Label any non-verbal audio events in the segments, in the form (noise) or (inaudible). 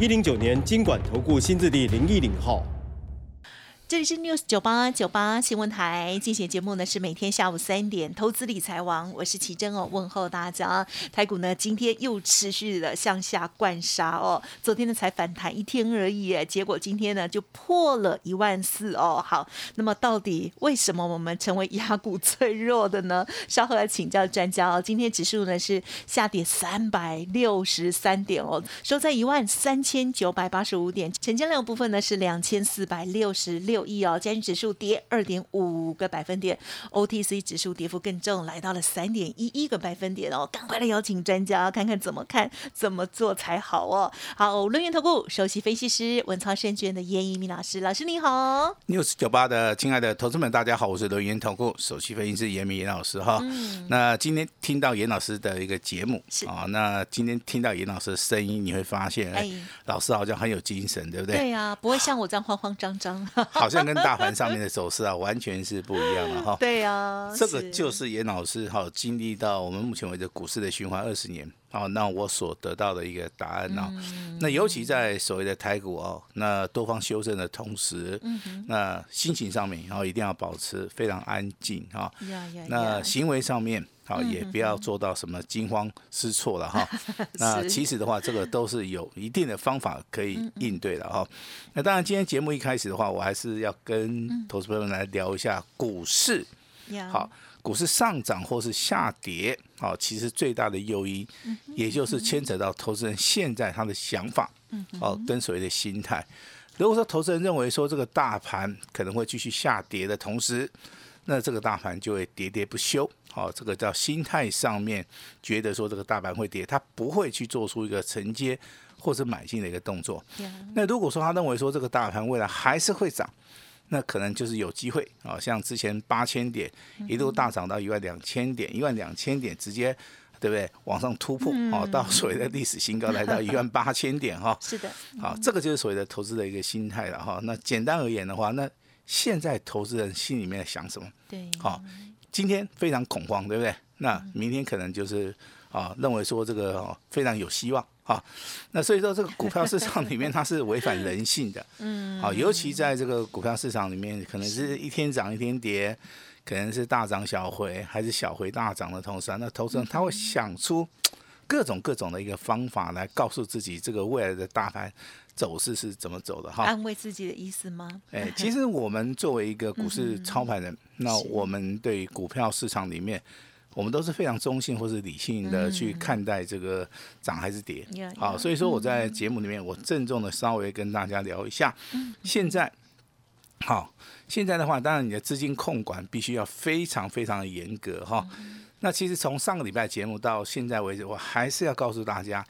一零九年经管投顾新字第零一零号。这里是 News 九八九八新闻台进行节目呢，是每天下午三点投资理财王，我是奇珍哦，问候大家。台股呢今天又持续的向下灌杀哦，昨天呢才反弹一天而已，结果今天呢就破了一万四哦。好，那么到底为什么我们成为压股最弱的呢？稍后来请教专家哦。今天指数呢是下跌三百六十三点哦，收在一万三千九百八十五点，成交量部分呢是两千四百六十六。亿哦，加权指数跌二点五个百分点，OTC 指数跌幅更重，来到了三点一一个百分点哦。赶快来邀请专家看看怎么看，怎么做才好哦。好，论元投顾首席分析师文超证券的严一鸣老师，老师你好。news 九八的亲爱的投资们，大家好，我是轮元投顾首席分析师严明严老师哈。嗯那今天听到严老师的一个节目啊，那今天听到严老师的声音，你会发现，哎，老师好像很有精神，对不对？对呀，不会像我这样慌慌张张。(laughs) 好。像跟大盘上面的走势啊，完全是不一样的 (laughs) 哈。对呀，这个就是严老师哈经历到我们目前为止股市的循环二十年啊，那我所得到的一个答案啊。那尤其在所谓的台股哦，那多方修正的同时，那心情上面然后一定要保持非常安静哈。那行为上面。好，也不要做到什么惊慌失措了哈。(laughs) 那其实的话，这个都是有一定的方法可以应对的哈。那当然，今天节目一开始的话，我还是要跟投资朋友们来聊一下股市。好，股市上涨或是下跌，好，其实最大的诱因，也就是牵扯到投资人现在他的想法，哦，跟所谓的心态。如果说投资人认为说这个大盘可能会继续下跌的同时，那这个大盘就会喋喋不休。好，这个叫心态上面觉得说这个大盘会跌，他不会去做出一个承接或者买进的一个动作。那如果说他认为说这个大盘未来还是会涨，那可能就是有机会啊，像之前八千点一路大涨到一万两千点，一万两千点直接对不对往上突破啊，到所谓的历史新高来到 (laughs) 一万八千点哈。是的，好，这个就是所谓的投资的一个心态了哈。那简单而言的话，那现在投资人心里面在想什么？对，好。今天非常恐慌，对不对？那明天可能就是啊，认为说这个非常有希望啊。那所以说，这个股票市场里面它是违反人性的，(laughs) 嗯，啊，尤其在这个股票市场里面，可能是一天涨一天跌，可能是大涨小回，还是小回大涨的同时，那投资人他会想出各种各种的一个方法来告诉自己，这个未来的大盘。走势是怎么走的哈？安慰自己的意思吗？哎，其实我们作为一个股市操盘人，那我们对股票市场里面，我们都是非常中性或是理性的去看待这个涨还是跌。好，所以说我在节目里面，我郑重的稍微跟大家聊一下。现在，好，现在的话，当然你的资金控管必须要非常非常的严格哈。那其实从上个礼拜节目到现在为止，我还是要告诉大家，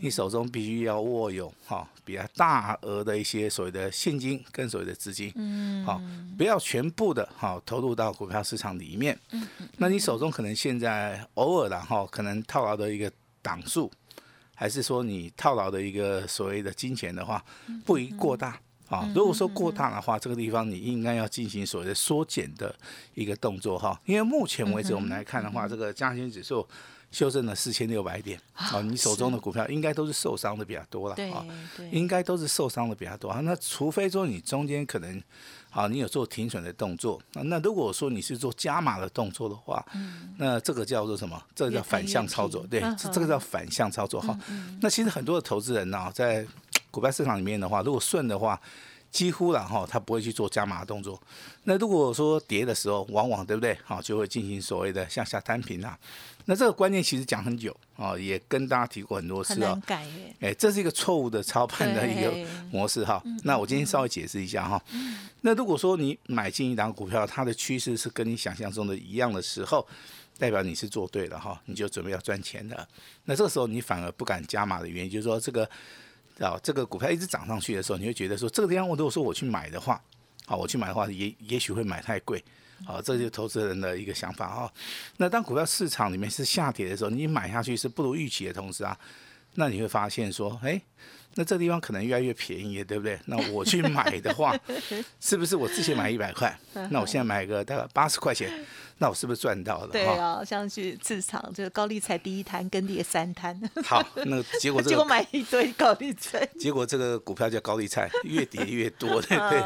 你手中必须要握有哈比较大额的一些所谓的现金跟所谓的资金，嗯，好，不要全部的哈投入到股票市场里面。嗯那你手中可能现在偶尔的哈，可能套牢的一个档数，还是说你套牢的一个所谓的金钱的话，不宜过大。啊，如果说过大的话，这个地方你应该要进行所谓的缩减的一个动作哈。因为目前为止我们来看的话，这个加权指数修正了四千六百点，啊，你手中的股票应该都是受伤的比较多了啊，应该都是受伤的比较多啊。那除非说你中间可能，啊，你有做停损的动作，那如果说你是做加码的动作的话，那这个叫做什么？这个叫反向操作，对，这个叫反向操作哈。那其实很多的投资人呢，在股票市场里面的话，如果顺的话，几乎了哈，他不会去做加码动作。那如果说跌的时候，往往对不对？好，就会进行所谓的向下摊平啊。那这个观念其实讲很久啊，也跟大家提过很多次啊。改哎，这是一个错误的操盘的一个模式哈。那我今天稍微解释一下哈。那如果说你买进一档股票，它的趋势是跟你想象中的一样的时候，代表你是做对了哈，你就准备要赚钱的。那这个时候你反而不敢加码的原因，就是说这个。啊，这个股票一直涨上去的时候，你会觉得说，这个地方我如果说我去买的话，好，我去买的话，也也许会买太贵，好，这就是投资人的一个想法哈。那当股票市场里面是下跌的时候，你买下去是不如预期的同时啊，那你会发现说，哎。那这地方可能越来越便宜，对不对？那我去 (laughs) 买的话，是不是我之前买一百块，那我现在买个大概八十块钱，(laughs) 那我是不是赚到了？对啊，像去市场这个高丽菜第一摊跟第三摊。好，那结果结果买一堆高丽菜，结果这个股票叫高丽菜，越跌越多，对不对？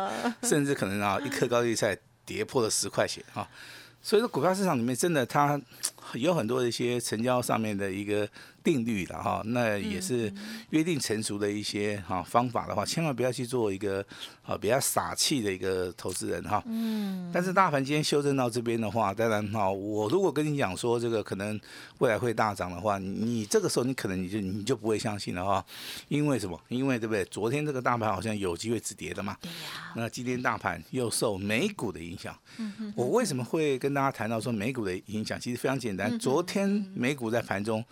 甚至可能啊，一颗高丽菜跌破了十块钱啊。所以说，股票市场里面真的它有很多的一些成交上面的一个。定律了哈，那也是约定成熟的一些哈方法的话，千万不要去做一个啊比较傻气的一个投资人哈。嗯。但是大盘今天修正到这边的话，当然哈，我如果跟你讲说这个可能未来会大涨的话，你这个时候你可能你就你就不会相信了哈。因为什么？因为对不对？昨天这个大盘好像有机会止跌的嘛。对呀。那今天大盘又受美股的影响。嗯我为什么会跟大家谈到说美股的影响？其实非常简单，昨天美股在盘中。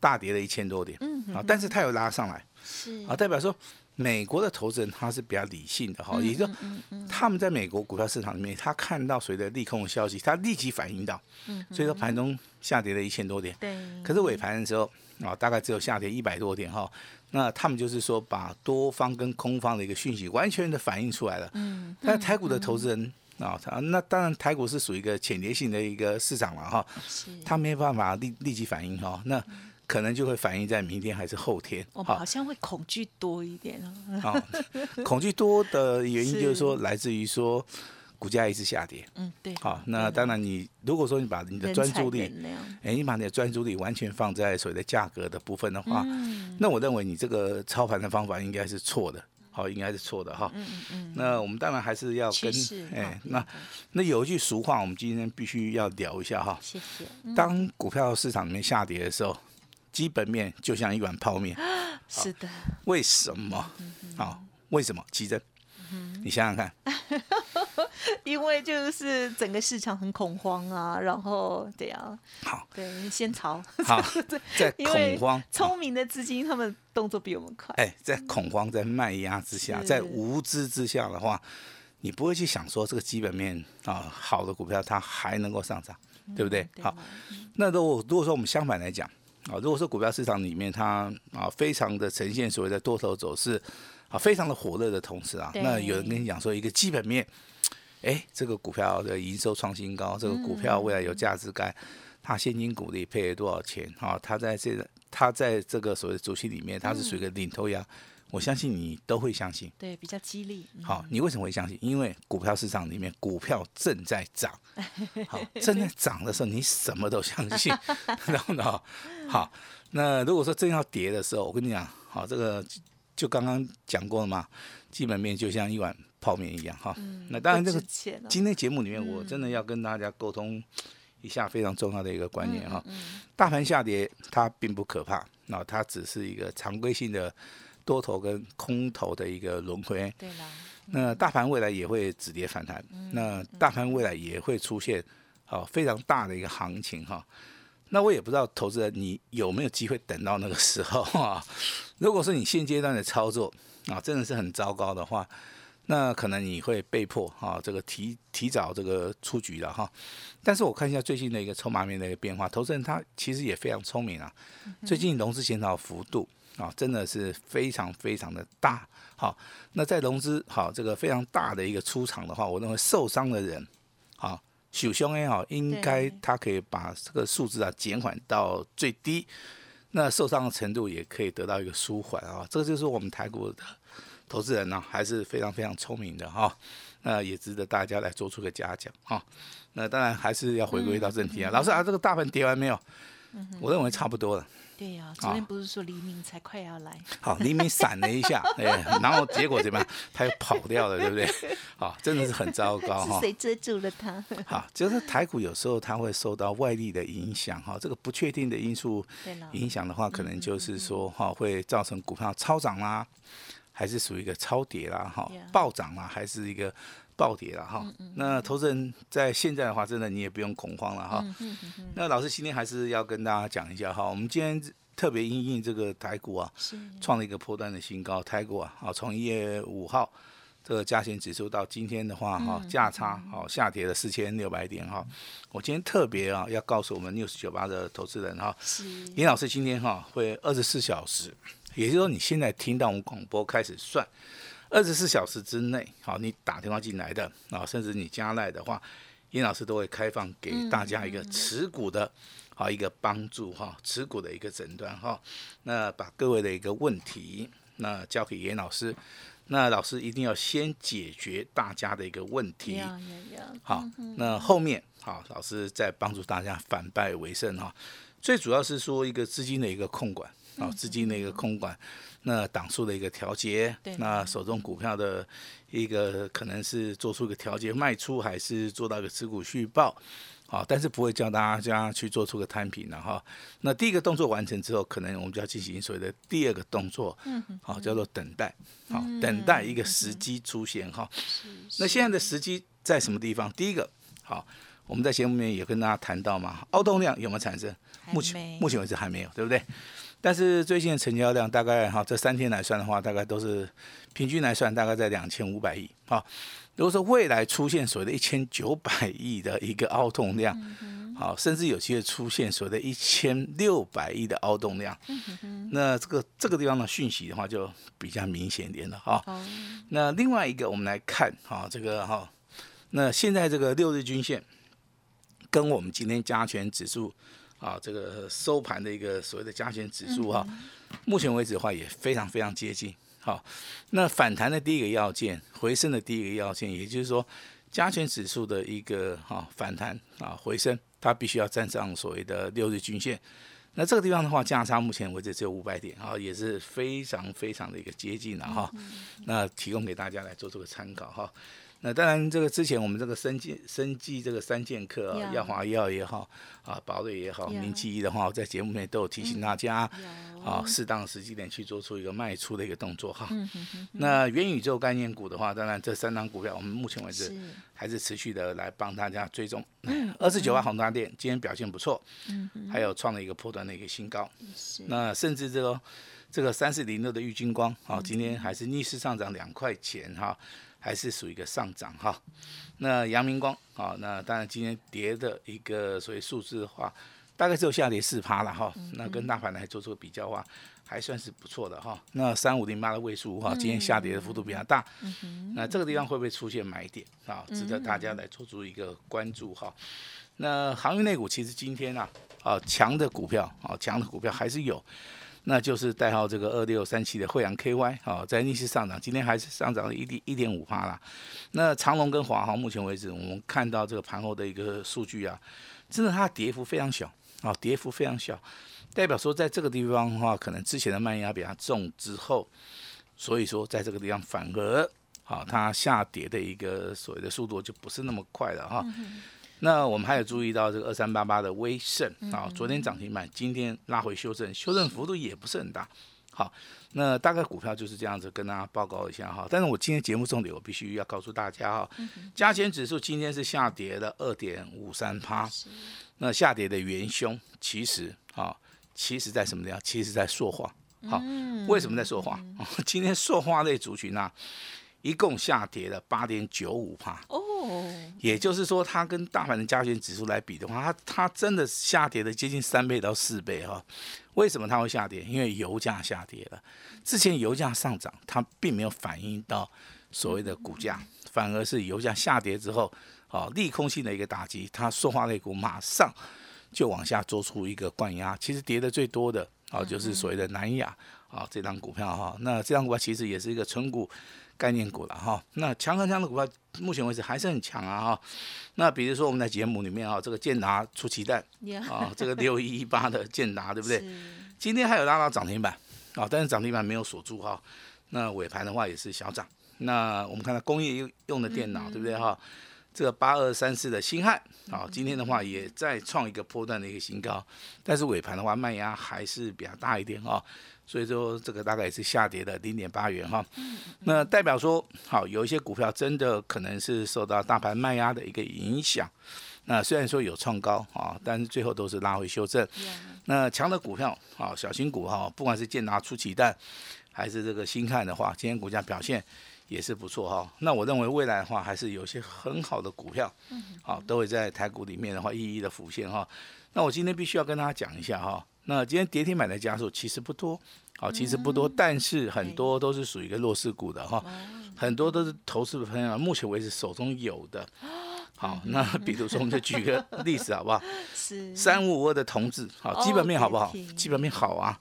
大跌了一千多点，啊，但是它有拉上来，是。啊，代表说美国的投资人他是比较理性的哈，也就他们在美国股票市场里面，他看到谁的利空的消息，他立即反应到，所以说盘中下跌了一千多点，对，可是尾盘的时候啊，大概只有下跌一百多点哈，那他们就是说把多方跟空方的一个讯息完全的反映出来了，嗯，但台股的投资人啊，那当然台股是属于一个潜跌性的一个市场了哈，他没有办法立立即反应哈，那。可能就会反映在明天还是后天，好像会恐惧多一点哦。好，恐惧多的原因就是说，来自于说股价一直下跌。嗯，对。好，那当然你如果说你把你的专注力，哎，你把你的专注力完全放在所谓的价格的部分的话，那我认为你这个操盘的方法应该是错的。好，应该是错的哈。嗯嗯嗯。那我们当然还是要跟哎，那那有一句俗话，我们今天必须要聊一下哈。谢谢。当股票市场里面下跌的时候。基本面就像一碗泡面，(gasps) 是的。为什么？好，为什么？奇珍，你想想看。因为就是整个市场很恐慌啊，然后对啊，好，对，先炒。好，(laughs) 在恐慌，聪明的资金他们动作比我们快。哎，在恐慌、在卖压之下，在无知之下的话，你不会去想说这个基本面啊好的股票它还能够上涨，对不对？好，那如果如果说我们相反来讲。啊，如果说股票市场里面它啊非常的呈现所谓的多头走势，啊非常的火热的同时啊，那有人跟你讲说一个基本面，哎，这个股票的营收创新高，这个股票未来有价值感，它现金股利配了多少钱？啊，它在这个它在这个所谓的周期里面，它是属于一个领头羊。我相信你都会相信，对，比较激励。好，你为什么会相信？因为股票市场里面股票正在涨，(laughs) 好，正在涨的时候，你什么都相信，然后呢？好，那如果说正要跌的时候，我跟你讲，好，这个就刚刚讲过了嘛，基本面就像一碗泡面一样，哈。那当然，这个今天节目里面，我真的要跟大家沟通一下非常重要的一个观念哈。大盘下跌它并不可怕，那它只是一个常规性的。多头跟空头的一个轮回，对了，那大盘未来也会止跌反弹，那大盘未来也会出现好非常大的一个行情哈。那我也不知道投资人你有没有机会等到那个时候啊？如果说你现阶段的操作啊真的是很糟糕的话，那可能你会被迫哈这个提提早这个出局了哈。但是我看一下最近的一个筹码面的一个变化，投资人他其实也非常聪明啊，最近融资减少幅度。啊，真的是非常非常的大。好，那在融资好这个非常大的一个出场的话，我认为受伤的人，好，小凶也好，应该他可以把这个数字啊减缓到最低，那受伤的程度也可以得到一个舒缓啊。这个就是我们台股的投资人呢，还是非常非常聪明的哈。那也值得大家来做出个嘉奖哈。那当然还是要回归到正题啊，老师啊，这个大盘跌完没有？我认为差不多了。对呀，昨天不是说黎明才快要来？好，黎明闪了一下，(laughs) 哎，然后结果怎么样？他又跑掉了，对不对？好，真的是很糟糕哈。谁遮住了他？好，就是台股有时候它会受到外力的影响哈，这个不确定的因素影响的话，可能就是说哈，会造成股票超涨啦，还是属于一个超跌啦，哈，暴涨啦，还是一个。暴跌啦哈，那投资人在现在的话，真的你也不用恐慌了哈。那老师今天还是要跟大家讲一下哈，我们今天特别因应这个台股啊，创了一个破段的新高。台股啊，好，从一月五号这个加权指数到今天的话，哈，价差好下跌了四千六百点哈。我今天特别啊，要告诉我们 news 九八的投资人哈，严老师今天哈会二十四小时，也就是说你现在听到我们广播开始算。二十四小时之内，好，你打电话进来的啊，甚至你加来的话，殷老师都会开放给大家一个持股的，好一个帮助哈，持股的一个诊断哈。那把各位的一个问题，那交给严老师，那老师一定要先解决大家的一个问题。好，那后面好，老师再帮助大家反败为胜哈。最主要是说一个资金的一个控管，啊，资金的一个控管。那档数的一个调节，那手中股票的一个可能是做出一个调节卖出，还是做到一个持股续报，好，但是不会叫大家去做出个摊平的哈。那第一个动作完成之后，可能我们就要进行所谓的第二个动作，嗯，好，叫做等待，好，等待一个时机出现哈。那现在的时机在什么地方？第一个，好，我们在节目里面也跟大家谈到嘛，凹动量有没有产生？目前目前为止还没有，对不对？但是最近的成交量大概哈，这三天来算的话，大概都是平均来算，大概在两千五百亿。哈，如果说未来出现所谓的一千九百亿的一个凹动量，好，甚至有机会出现所谓的一千六百亿的凹动量，那这个这个地方的讯息的话，就比较明显一点了哈。那另外一个，我们来看哈，这个哈，那现在这个六日均线跟我们今天加权指数。啊，这个收盘的一个所谓的加权指数哈，目前为止的话也非常非常接近。好，那反弹的第一个要件，回升的第一个要件，也就是说加权指数的一个哈反弹啊回升，它必须要站上所谓的六日均线。那这个地方的话，价差目前为止只有五百点啊，也是非常非常的一个接近了哈。那提供给大家来做这个参考哈。那当然，这个之前我们这个生计生计这个三剑客啊，耀华药也好啊，宝瑞也好，明基一的话，在节目内都有提醒大家啊，适当的时机点去做出一个卖出的一个动作哈。那元宇宙概念股的话，当然这三张股票，我们目前为止还是持续的来帮大家追踪。二十九万宏达电今天表现不错，还有创了一个破断的一个新高。那甚至这个这个三四零六的玉金光啊，今天还是逆势上涨两块钱哈。还是属于一个上涨哈，那阳明光啊，那当然今天跌的一个所谓数字的话，大概只有下跌四趴了哈，那跟大盘来做出比较的话，还算是不错的哈。那三五零八的位数哈，今天下跌的幅度比较大，那这个地方会不会出现买点啊？值得大家来做出一个关注哈。那航运类股其实今天啊，啊强的股票啊强的股票还是有。那就是代号这个二六三七的惠阳 KY 啊，在逆势上涨，今天还是上涨了一点一点五帕啦。那长隆跟华航目前为止，我们看到这个盘后的一个数据啊，真的它跌幅非常小啊，跌幅非常小，代表说在这个地方的话，可能之前的卖压比较重之后，所以说在这个地方反而啊，它下跌的一个所谓的速度就不是那么快了哈。那我们还有注意到这个二三八八的威盛啊，昨天涨停板，今天拉回修正，修正幅度也不是很大。好，那大概股票就是这样子跟大家报告一下哈。但是我今天节目重点我必须要告诉大家哈，加权指数今天是下跌了二点五三趴，那下跌的元凶其实啊，其实在什么地方？其实在塑化。好，为什么在塑化？(laughs) 今天塑化类族群呢？一共下跌了八点九五帕哦，也就是说，它跟大盘的加权指数来比的话，它它真的下跌了接近三倍到四倍哈。为什么它会下跌？因为油价下跌了。之前油价上涨，它并没有反映到所谓的股价，反而是油价下跌之后，啊，利空性的一个打击，它塑化类股马上就往下做出一个灌压。其实跌的最多的啊，就是所谓的南亚啊这张股票哈。那这张股票其实也是一个纯股。概念股了哈，那强和强的股票，目前为止还是很强啊哈。那比如说我们在节目里面啊，这个建达出奇蛋啊，这个六一一八的建达 (laughs) 对不对？今天还有拉到涨停板啊，但是涨停板没有锁住哈。那尾盘的话也是小涨。那我们看到工业用用的电脑对不对哈？这个八二三四的新汉啊，今天的话也在创一个波段的一个新高，但是尾盘的话卖压还是比较大一点哈。所以说这个大概也是下跌了零点八元哈，那代表说好有一些股票真的可能是受到大盘卖压的一个影响，那虽然说有创高啊，但是最后都是拉回修正。那强的股票啊，小型股哈，不管是建达出奇蛋，还是这个新看的话，今天股价表现也是不错哈。那我认为未来的话，还是有些很好的股票，好都会在台股里面的话一一的浮现哈。那我今天必须要跟大家讲一下哈。那今天跌停板的家数其实不多，好，其实不多，但是很多都是属于一个弱势股的哈，很多都是投资朋友目前为止手中有的。(gasps) 好，那比如说我们就举个例子好不好？(laughs) 是三五五二的同志，好，基本面好不好？基本面好啊。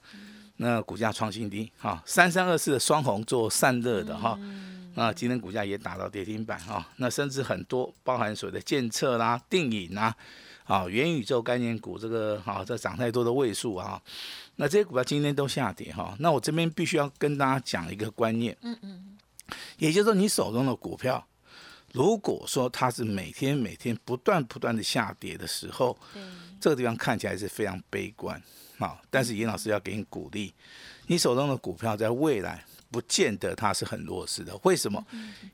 那股价创新低，哈，三三二四的双红做散热的哈，那今天股价也打到跌停板哈，那甚至很多包含所谓的建测啦、定影啊。啊，元宇宙概念股这个哈，这涨太多的位数啊，那这些股票今天都下跌哈。那我这边必须要跟大家讲一个观念，嗯嗯，也就是说你手中的股票，如果说它是每天每天不断不断的下跌的时候，这个地方看起来是非常悲观啊。但是严老师要给你鼓励，你手中的股票在未来。不见得它是很弱势的，为什么？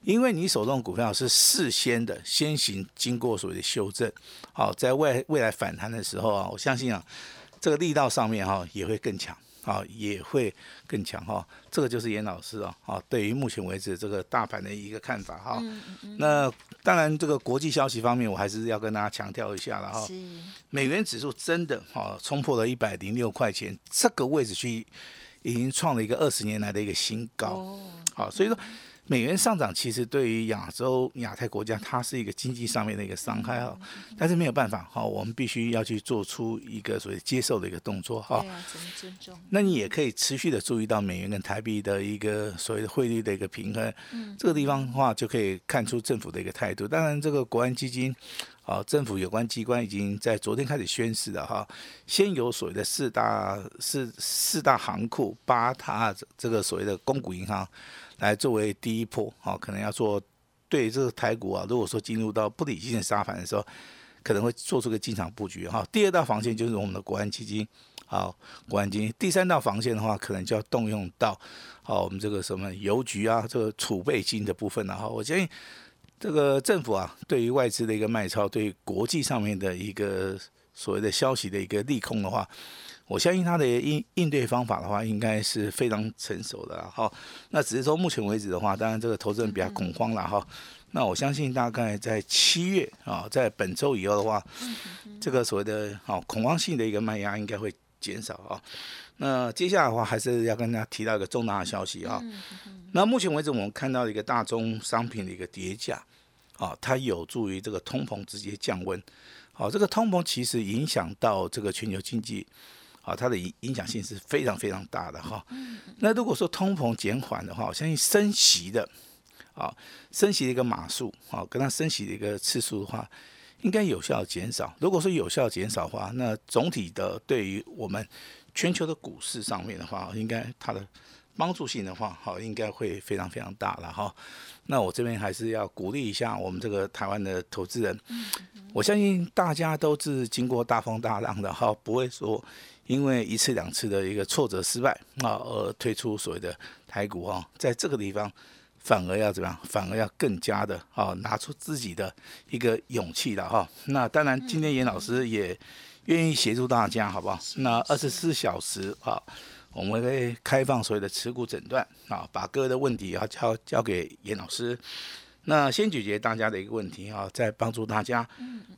因为你手中股票是事先的，先行经过所谓的修正，好，在未未来反弹的时候啊，我相信啊，这个力道上面哈也会更强，啊，也会更强哈。这个就是严老师啊，啊，对于目前为止这个大盘的一个看法哈。那当然，这个国际消息方面，我还是要跟大家强调一下了哈。美元指数真的哈冲破了一百零六块钱这个位置去。已经创了一个二十年来的一个新高，好，所以说美元上涨其实对于亚洲亚太国家，它是一个经济上面的一个伤害哈，但是没有办法哈，我们必须要去做出一个所谓接受的一个动作哈。尊重。那你也可以持续的注意到美元跟台币的一个所谓的汇率的一个平衡，嗯，这个地方的话就可以看出政府的一个态度。当然，这个国安基金。好，政府有关机关已经在昨天开始宣示了哈，先有所谓的四大四四大行库，八大这个所谓的公股银行来作为第一波，好，可能要做对这个台股啊，如果说进入到不理性的杀盘的时候，可能会做出个进场布局哈。第二道防线就是我们的国安基金，好，国安基金。第三道防线的话，可能就要动用到好我们这个什么邮局啊，这个储备金的部分了哈。我建议。这个政府啊，对于外资的一个卖超，对国际上面的一个所谓的消息的一个利空的话，我相信它的应应对方法的话，应该是非常成熟的哈。那只是说目前为止的话，当然这个投资人比较恐慌了哈。那我相信大概在七月啊，在本周以后的话，这个所谓的啊恐慌性的一个卖压应该会减少啊。那接下来的话，还是要跟大家提到一个重大的消息啊。那目前为止，我们看到一个大宗商品的一个跌价。啊，它有助于这个通膨直接降温。好，这个通膨其实影响到这个全球经济，啊，它的影影响性是非常非常大的哈。那如果说通膨减缓的话，我相信升息的，啊，升息的一个码数，啊，跟它升息的一个次数的话，应该有效减少。如果说有效减少的话，那总体的对于我们全球的股市上面的话，应该它的。帮助性的话，好，应该会非常非常大了哈。那我这边还是要鼓励一下我们这个台湾的投资人。我相信大家都是经过大风大浪的哈，不会说因为一次两次的一个挫折失败啊而退出所谓的台股哈。在这个地方，反而要怎么样？反而要更加的啊，拿出自己的一个勇气了哈。那当然，今天严老师也愿意协助大家，好不好？那二十四小时啊。我们会开放所有的持股诊断啊，把各个的问题要交交给严老师。那先解决大家的一个问题哈，再帮助大家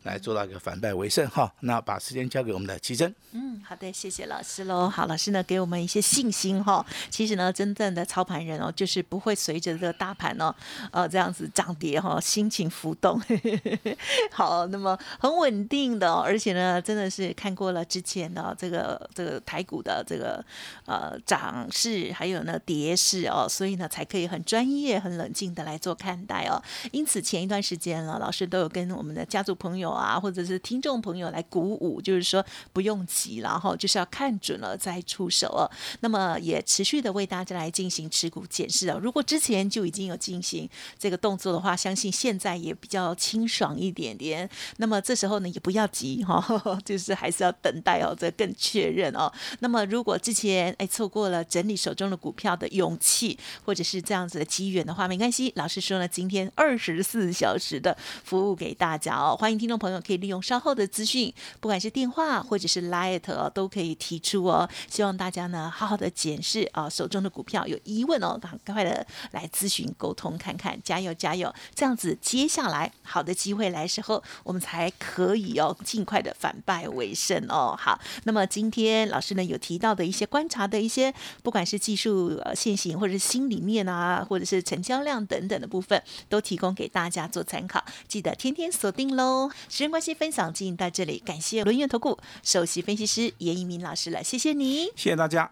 来做到一个反败为胜哈。那把时间交给我们的奇珍。嗯，好的，谢谢老师喽。好，老师呢给我们一些信心哈。其实呢，真正的操盘人哦，就是不会随着这个大盘哦，呃，这样子涨跌哈，心情浮动。(laughs) 好，那么很稳定的，而且呢，真的是看过了之前的这个这个台股的这个呃涨势，还有呢跌势哦，所以呢才可以很专业、很冷静的来做看待哦。因此，前一段时间了，老师都有跟我们的家族朋友啊，或者是听众朋友来鼓舞，就是说不用急，然后就是要看准了再出手哦。那么也持续的为大家来进行持股检视哦。如果之前就已经有进行这个动作的话，相信现在也比较清爽一点点。那么这时候呢，也不要急哈，就是还是要等待哦，这更确认哦。那么如果之前哎错过了整理手中的股票的勇气，或者是这样子的机缘的话，没关系。老师说呢，今天。天二十四小时的服务给大家哦。欢迎听众朋友可以利用稍后的资讯，不管是电话或者是 Light 哦，都可以提出哦。希望大家呢好好的检视啊手中的股票，有疑问哦，赶快的来咨询沟通看看，加油加油！这样子接下来好的机会来时候，我们才可以哦尽快的反败为胜哦。好，那么今天老师呢有提到的一些观察的一些，不管是技术呃现行或者是心里面啊，或者是成交量等等的部分，提供给大家做参考。记得天天锁定喽！时间关系，分享进行到这里，感谢轮源投顾首席分析师严一鸣老师了，谢谢你，谢谢大家。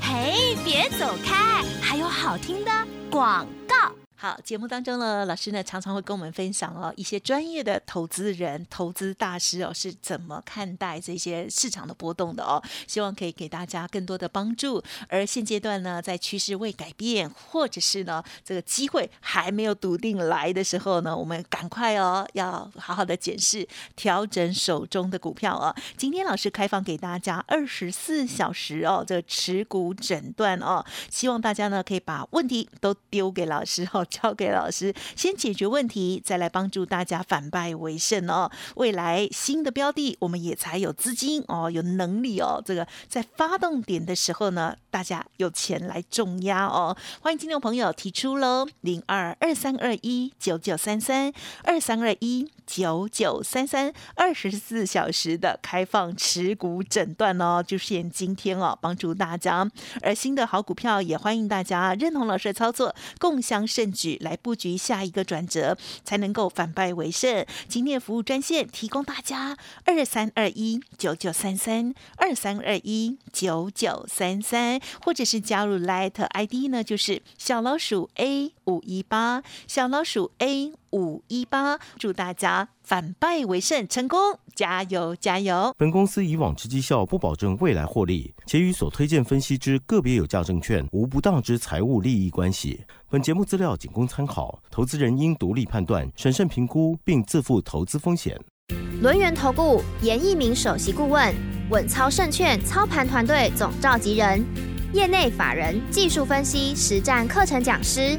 嘿，别走开，还有好听的广告。好，节目当中呢，老师呢常常会跟我们分享哦，一些专业的投资人、投资大师哦是怎么看待这些市场的波动的哦，希望可以给大家更多的帮助。而现阶段呢，在趋势未改变，或者是呢这个机会还没有笃定来的时候呢，我们赶快哦，要好好的检视、调整手中的股票哦。今天老师开放给大家二十四小时哦，这个持股诊断哦，希望大家呢可以把问题都丢给老师哦。交给老师先解决问题，再来帮助大家反败为胜哦。未来新的标的，我们也才有资金哦，有能力哦。这个在发动点的时候呢，大家有钱来重压哦。欢迎听众朋友提出喽，零二二三二一九九三三二三二一九九三三，二十四小时的开放持股诊断哦，就限今天哦，帮助大家。而新的好股票，也欢迎大家认同老师的操作，共享盛只。来布局下一个转折，才能够反败为胜。今天服务专线提供大家二三二一九九三三二三二一九九三三，或者是加入 Light ID 呢，就是小老鼠 A 五一八，小老鼠 A 五一八。祝大家反败为胜，成功！加油加油！本公司以往之绩效不保证未来获利，且与所推荐分析之个别有价证券无不当之财务利益关系。本节目资料仅供参考，投资人应独立判断、审慎评估，并自负投资风险。轮源投顾严一鸣首席顾问，稳操胜券操盘团队总召集人，业内法人技术分析实战课程讲师，